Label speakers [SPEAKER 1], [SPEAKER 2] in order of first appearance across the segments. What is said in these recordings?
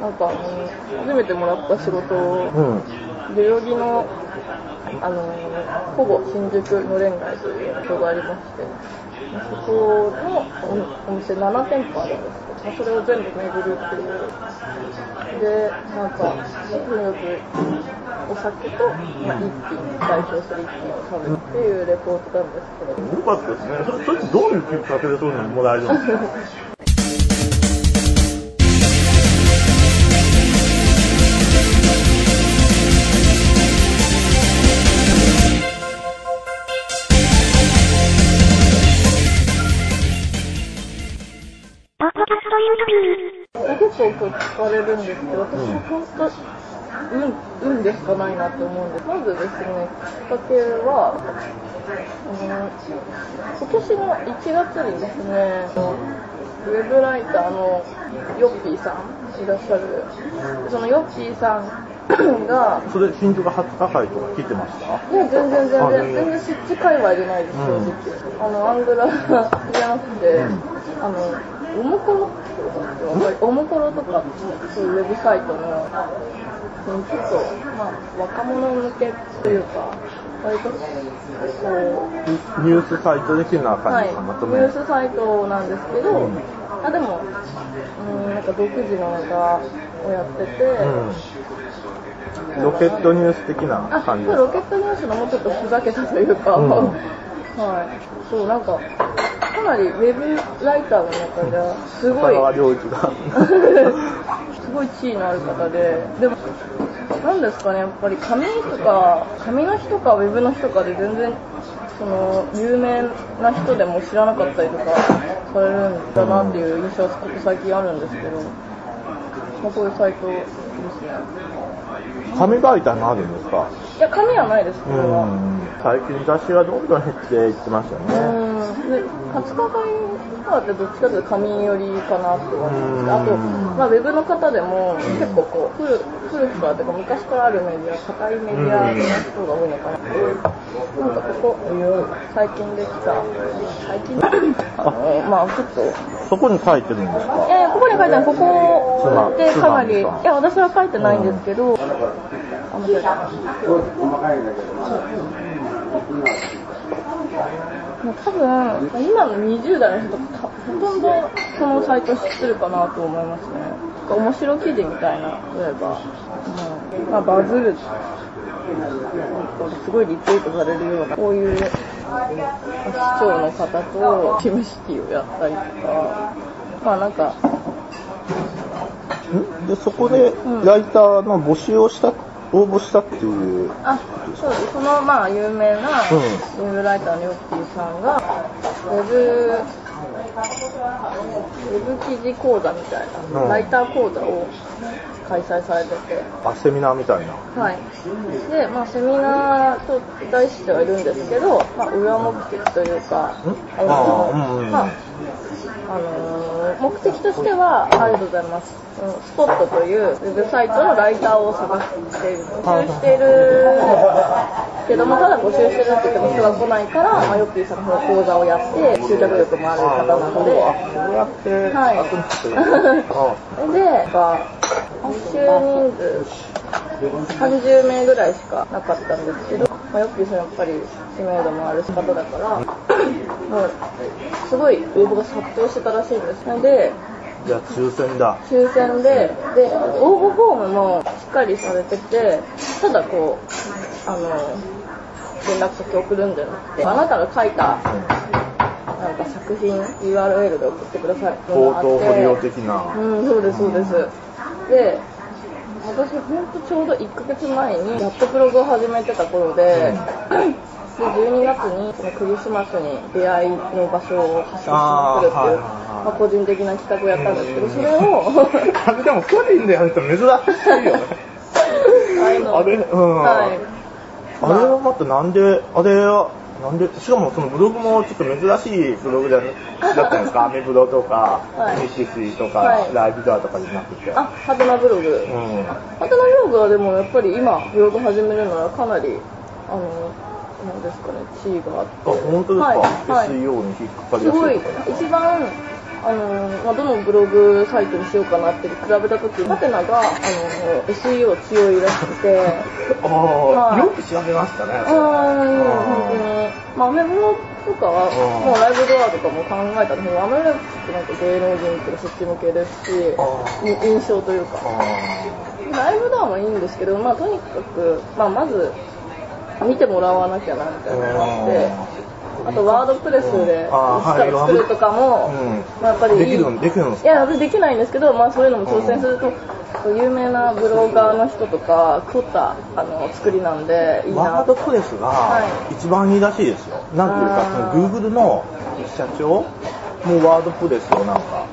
[SPEAKER 1] なんか、初めてもらった仕事を、
[SPEAKER 2] うん。
[SPEAKER 1] 代々木の、あのほぼ新宿のれん街という場所がありまして、そこのおお店7店舗あるんですけど、まあ、それを全部巡るっていう。で、なんか、とにかくお酒と、まあ、一品、代表する一品を食べるっていうレポートなんですけど、
[SPEAKER 2] よかったですね。それ、どういうきっかけでそういうのもらえるんですか？
[SPEAKER 1] 結構こう聞かれるんですけど、私は本当、運、運でしかないなって思うんです。まずですね、きっかけは、あの、今年の1月にですね、ウェブライターのヨッピーさんいらっしゃる。そのヨッピーさんが、
[SPEAKER 2] それ、新宿初火会とか聞いてました
[SPEAKER 1] いや、全然全
[SPEAKER 2] あ
[SPEAKER 1] 然、全然そっち界隈じゃないです、正直。あの、アングラじゃなくて、あの、おもころおもころとか、そういうウェブサイトの、うんちょっと、まあ、若者向けというか、割と、こう、
[SPEAKER 2] ニュースサイト的な
[SPEAKER 1] はい、
[SPEAKER 2] 感じかまと
[SPEAKER 1] ニ
[SPEAKER 2] め
[SPEAKER 1] ュースサイトなんですけど、
[SPEAKER 2] うん。
[SPEAKER 1] あでも、うん、なんか独自のネタをやってて、
[SPEAKER 2] うん。ロケットニュース的な
[SPEAKER 1] あ、
[SPEAKER 2] 感じ
[SPEAKER 1] そうロケットニュースのもうちょっとふざけたというか、
[SPEAKER 2] うん
[SPEAKER 1] はい。そう、なんか、かなりウェブライターの中では、すごい、すごい地位のある方で、でも、なんですかね、やっぱり紙とか、紙の人かウェブの人かで全然、その、有名な人でも知らなかったりとかされるんだなっていう印象がここ最近あるんですけど、まあ、こういうサイトですね。
[SPEAKER 2] 紙媒体もあるんですか？
[SPEAKER 1] いや、紙はないです、こ
[SPEAKER 2] う
[SPEAKER 1] れは。
[SPEAKER 2] ん。最近雑誌がどんどん減っていってましたよね。
[SPEAKER 1] うんで20日会とかってどっちかというと紙寄りかなって思うんです。けど、あと、
[SPEAKER 2] うん
[SPEAKER 1] まあ、ウェブの方でも結構こう古古くからとか昔からあるメディア、硬いメディアの人が多いのかな。っていう、なんかここ、最近できた、最近、あ。の、まあちょっと、い
[SPEAKER 2] そこに書いてるんですか？
[SPEAKER 1] やいや、ここに書いてない、ここってかなり、いや、私は書いてないんですけど、あ、間違えた。もう多分、今の20代の人とか、ほとんどこのサイト知ってるかなと思いますね。面白記事みたいな、例えば、うん。まあ、バズる、すごいリツイートされるような、こういう市長の方とチームシティをやったりとか、まあなんか、
[SPEAKER 2] で、そこでライターの募集をした、応募したっていう。
[SPEAKER 1] あ、そうです。その、まあ、有名な、ウェブライターのヨッキーさんが、ウェブ、ウェブ記事講座みたいな、
[SPEAKER 2] うん
[SPEAKER 1] ライター講座を開催されてて、
[SPEAKER 2] あ、セミナーみたいな。
[SPEAKER 1] はい。で、まあ、セミナーと題してはいるんですけど、まあ、裏目的というか、あのまあ、あのー目的としては、ありがとうございます。うんスポットというウェブサイトのライターを探している。募集しているけども、ただ募集してるって言っても人が来ないから、まあ、ヨッピーさんの講座をやって、集客力もある方なので、
[SPEAKER 2] あ、そうやって、
[SPEAKER 1] はいで、募集人数30名ぐらいしかなかったんですけど、まあ、ヨッピーさんやっぱり知名度もある方だから、もう、すごい応募が殺到してたらしいんです。なんで、
[SPEAKER 2] じゃあ抽選だ。
[SPEAKER 1] 抽選で、で、応募フォームもしっかりされてて、ただこう、あの、連絡先送るんじゃなくて、あなたが書いた、なんか作品 URL で送ってくださいっていうのが
[SPEAKER 2] 的な。
[SPEAKER 1] うん、そうです、そうです。で、私ほんとちょうど1ヶ月前にやっとブログを始めてた頃で、で、12月にそのクリスマスに出会いの場所を発信しまくるっていう、
[SPEAKER 2] あ
[SPEAKER 1] まあ、個人的な企画をやったんですけど、それを、
[SPEAKER 2] あれでも個人でやると珍しいよね。
[SPEAKER 1] あ
[SPEAKER 2] れうん
[SPEAKER 1] はい。
[SPEAKER 2] あれはまたなんで、あれは、なんで、しかもそのブログもちょっと珍しいブログじゃだったんですか？アメブロとか、
[SPEAKER 1] はい
[SPEAKER 2] ミシシとか、
[SPEAKER 1] はい
[SPEAKER 2] ライブドアとかじゃなくて。
[SPEAKER 1] あ、ハテナブログ。
[SPEAKER 2] うん。
[SPEAKER 1] ハテナブログはでもやっぱり今、ブログ始めるならかなり、あの、なんですかね、地位があって。
[SPEAKER 2] あ、本当ですか、
[SPEAKER 1] はいはい
[SPEAKER 2] ?SEO に引っかかり
[SPEAKER 1] すごい
[SPEAKER 2] やすいとか。、
[SPEAKER 1] 一番、あのまあ、どのブログサイトにしようかなって比べた時ハテナがあの SEO 強いらしくて。
[SPEAKER 2] ああ、
[SPEAKER 1] はい
[SPEAKER 2] よく調べましたね。
[SPEAKER 1] あー本当に。まあアメブロとかは
[SPEAKER 2] うん。
[SPEAKER 1] もうライブドアとかも考えたんですけどアメブロってなんか芸能人とかそっち向けですし印象というか。
[SPEAKER 2] あ
[SPEAKER 1] ライブドアもいいんですけど、まあ、とにかく、まあ、まず見てもらわなきゃなみたいなのがあってあとワードプレスで一から作るとかも、
[SPEAKER 2] うん。
[SPEAKER 1] まあ、やっぱりいい
[SPEAKER 2] できるの？できるんです
[SPEAKER 1] いや私できないんですけど、まあ、そういうのも挑戦すると、有名なブロガーの人とか凝ったあの作りなんでいいな。
[SPEAKER 2] ワードプレスが
[SPEAKER 1] はい。
[SPEAKER 2] 一番いいらしいですよ。なんていうか、その Google の社長もワードプレスをなんか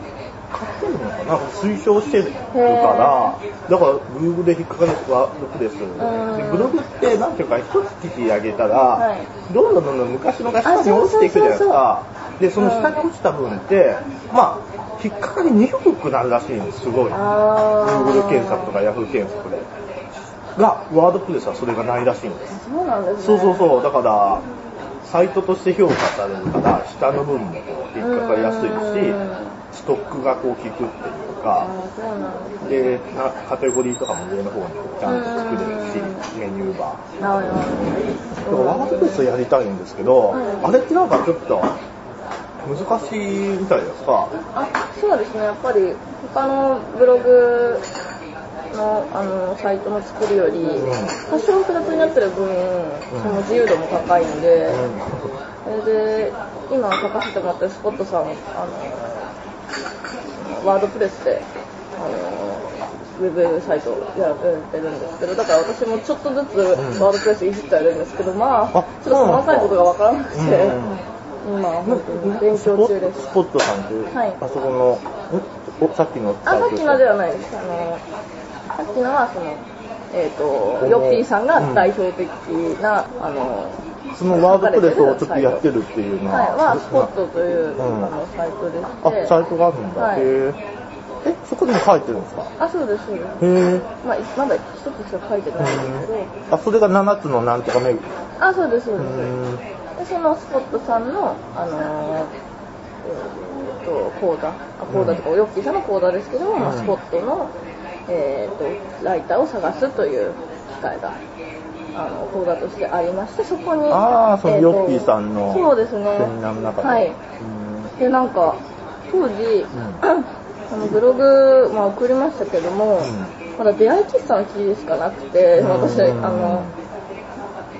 [SPEAKER 2] ななんか推奨してるから、だから Google で引っかかるワードプレス。で
[SPEAKER 1] ん
[SPEAKER 2] ブログってなんていうか、一つ記事上げたら、
[SPEAKER 1] はい
[SPEAKER 2] どんどんどんどん昔のが下に落ちていくじゃないですか。で、その下に落ちた分って、まあ、引っかかりにくくなるらしいんです、すごい。
[SPEAKER 1] あー
[SPEAKER 2] Google 検索とか Yahoo 検索で。が、ワードプレスはそれがないらしいんです。
[SPEAKER 1] そうなんですね
[SPEAKER 2] そうそうそう、だから、サイトとして評価されるから、下の分も引っかかりやすいし
[SPEAKER 1] うん、
[SPEAKER 2] ストックがこう効くっていう
[SPEAKER 1] あ
[SPEAKER 2] か、
[SPEAKER 1] で
[SPEAKER 2] カテゴリーとかも上の方にちゃんと作れるし
[SPEAKER 1] う、
[SPEAKER 2] メニューバー。
[SPEAKER 1] なる
[SPEAKER 2] だからワードプレスやりたいんですけど、
[SPEAKER 1] うん
[SPEAKER 2] あれってなんかちょっと難しいみたいですか？
[SPEAKER 1] あそうですね。やっぱり他のブログのあのサイトの作るより、
[SPEAKER 2] ん。
[SPEAKER 1] 多少複雑になってる分、その自由度も高いんで、それで今書かせてもらってるスポットさんあのワードプレスであのウェブサイトやってるんですけどだから私もちょっとずつワードプレスいじってはいるんですけどまあ
[SPEAKER 2] あ
[SPEAKER 1] ちょっと細かいことが分からなくて、
[SPEAKER 2] うん
[SPEAKER 1] 今本当に勉強中です。
[SPEAKER 2] スポットさんっていう、
[SPEAKER 1] はい。
[SPEAKER 2] あそこの、んおさっきの
[SPEAKER 1] あ、さっきのではないです。あの、さっきのはその、えっ、と、ヨッピーさんが代表的な、あの、
[SPEAKER 2] そのワードプレスをちょっとやってるっていうのは、
[SPEAKER 1] はい、は、スポットという、
[SPEAKER 2] うん
[SPEAKER 1] あの、サイトでして。
[SPEAKER 2] あ、サイトがあるんだ。
[SPEAKER 1] はい
[SPEAKER 2] へえ。え、そこでも書いてるんですか？
[SPEAKER 1] あ、そうです、そうです。
[SPEAKER 2] へえ。
[SPEAKER 1] まあ、まだ一つしか書いてないんですけど、
[SPEAKER 2] あ、それが7つのなんとかメグ。
[SPEAKER 1] あ、そうです、そう
[SPEAKER 2] う
[SPEAKER 1] です。
[SPEAKER 2] ん。
[SPEAKER 1] で、そのスポットさんの、あのー、えーと、講座、あ講座とか、ヨッピーさんの講座ですけども、まあ
[SPEAKER 2] うん
[SPEAKER 1] スポットの、えーと、ライターを探すという機会が、あの、講座としてありまして、そこに、
[SPEAKER 2] あーそのヨッピーさんの
[SPEAKER 1] そうですね。
[SPEAKER 2] の中で。
[SPEAKER 1] はい。
[SPEAKER 2] うん
[SPEAKER 1] で、なんか、当時、
[SPEAKER 2] ん
[SPEAKER 1] あのブログ、まあ、送りましたけども、
[SPEAKER 2] ん
[SPEAKER 1] まだ出会い喫茶の記事しかなくて、
[SPEAKER 2] うん
[SPEAKER 1] 私、あの、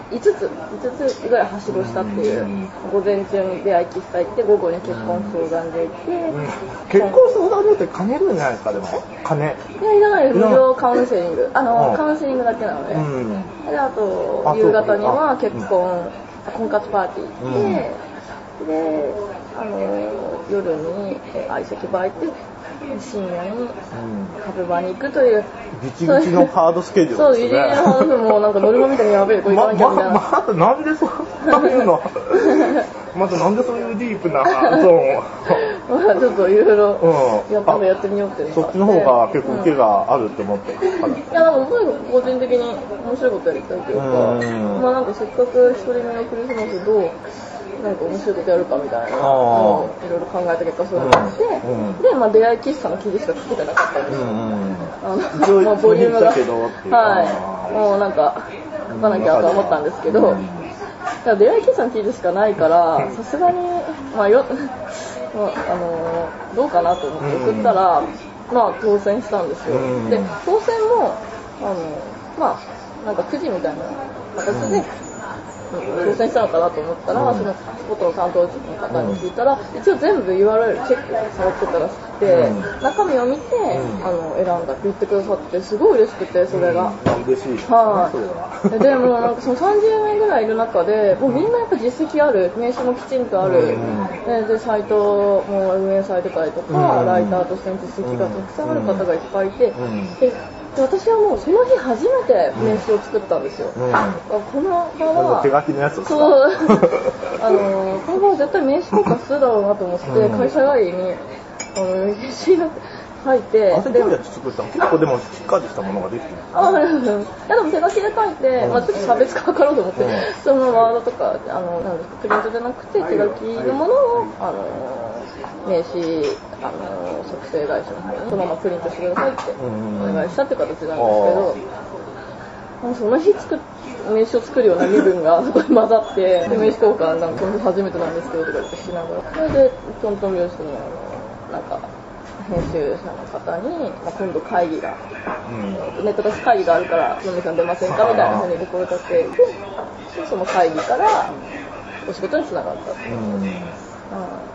[SPEAKER 1] 5つ、5つぐらいはしごしたっていう、
[SPEAKER 2] うん。
[SPEAKER 1] 午前中に出会い喫茶行って、午後に結婚相談で行って、
[SPEAKER 2] うん。結婚相談所って金いるんじゃないですか、でも。金。
[SPEAKER 1] いや、いらないです、無料カウンセリング。あの、
[SPEAKER 2] うん。
[SPEAKER 1] カウンセリングだけなので。
[SPEAKER 2] うん。
[SPEAKER 1] で、あと
[SPEAKER 2] あ、
[SPEAKER 1] 夕方には結婚、婚活パーティー行って、
[SPEAKER 2] うん。
[SPEAKER 1] で、あの、夜にえ相席バー行って、深夜に
[SPEAKER 2] うん。
[SPEAKER 1] カフェバーに行くという、
[SPEAKER 2] ギチギチのハードスケジュー
[SPEAKER 1] そう、
[SPEAKER 2] ルですね。
[SPEAKER 1] ギリギリのハードもうなんかノルマみたいにやべえ、これ行か
[SPEAKER 2] ま、
[SPEAKER 1] なきゃみたいな。
[SPEAKER 2] ま、まだなんでそういうのまたなんでそういうディープなゾーンを。
[SPEAKER 1] まあちょっといろいろ
[SPEAKER 2] うん
[SPEAKER 1] やっやってみようって
[SPEAKER 2] そっちの方が結構受けがあるって思ってるから。
[SPEAKER 1] いや、なんかとにかく個人的に面白いことやりたいというか、
[SPEAKER 2] うん
[SPEAKER 1] まあなんかせっかく一人目のクリスマスどう、なんか面白いことやるかみたいな。のをいろいろ考えた結果そういうのがあって、
[SPEAKER 2] うん。
[SPEAKER 1] で、まあ出会い喫茶の記事しか書けてなかったんですよ。
[SPEAKER 2] うんうん。
[SPEAKER 1] あ
[SPEAKER 2] 一応
[SPEAKER 1] の、まあボリュームが。はい。もうなんか、書かなきゃと思ったんですけど、だ出会い喫茶の記事しかないから、さすがに、まあよ、まあ、あのーどうかなと思って送ったら、まあ当選したんですよ。
[SPEAKER 2] うん。
[SPEAKER 1] で、当選も、あの、まあ、なんかくじみたいな形で、当選したのかなと思ったら、
[SPEAKER 2] うん。
[SPEAKER 1] そのスポットの担当の方に聞いたら、一応全部 URL チェックされてたらしくて、
[SPEAKER 2] うん。
[SPEAKER 1] 中身を見て、
[SPEAKER 2] ん。
[SPEAKER 1] あの選んだって言ってくださって、すごい嬉しくて、それが。
[SPEAKER 2] うん。嬉しい。
[SPEAKER 1] は。い。でもなんかその30名ぐらいいる中で、もうみんなやっぱ実績ある、名刺もきちんとある、
[SPEAKER 2] うん。
[SPEAKER 1] ででサイトも運営されてたりとか、
[SPEAKER 2] うん。
[SPEAKER 1] ライターとしての実績がたくさんある方がいっぱいいて、私はもうその日初めて名刺を作ったんですよ。
[SPEAKER 2] うん。
[SPEAKER 1] あこの場は。
[SPEAKER 2] 手書きのやつ
[SPEAKER 1] そう、あの、この場は絶対名刺交換するだろうなと思って、
[SPEAKER 2] うん。
[SPEAKER 1] 会社帰りに、あの、名刺だって、書いて、
[SPEAKER 2] 汗
[SPEAKER 1] で
[SPEAKER 2] 手やつ作ったの結構でもしっかりしたものができてる。
[SPEAKER 1] あ、いやでも手書きで書いて、
[SPEAKER 2] うん。
[SPEAKER 1] まあちょっと差別化図ろうと思って、
[SPEAKER 2] うん。
[SPEAKER 1] そのワードとか、あの、なんですか、プリントじゃなくて手書きのものを、あの、名刺、あの、作成会社の方にそのままプリントしてくださいって
[SPEAKER 2] うん
[SPEAKER 1] お願いしたって形なんですけど、その日作っ名刺を作るような身分がそこに混ざって、で名刺交換なんか初めてなんですけどとか言ってしながら、それでトントン拍子にあの、なんか、編集者の方に、まあ、今度会議が
[SPEAKER 2] うん。
[SPEAKER 1] ネット出し会議があるから、野見さん出ませんかみたいな風に声かけて、でその会議からお仕事につながったっていう。
[SPEAKER 2] うん。
[SPEAKER 1] うん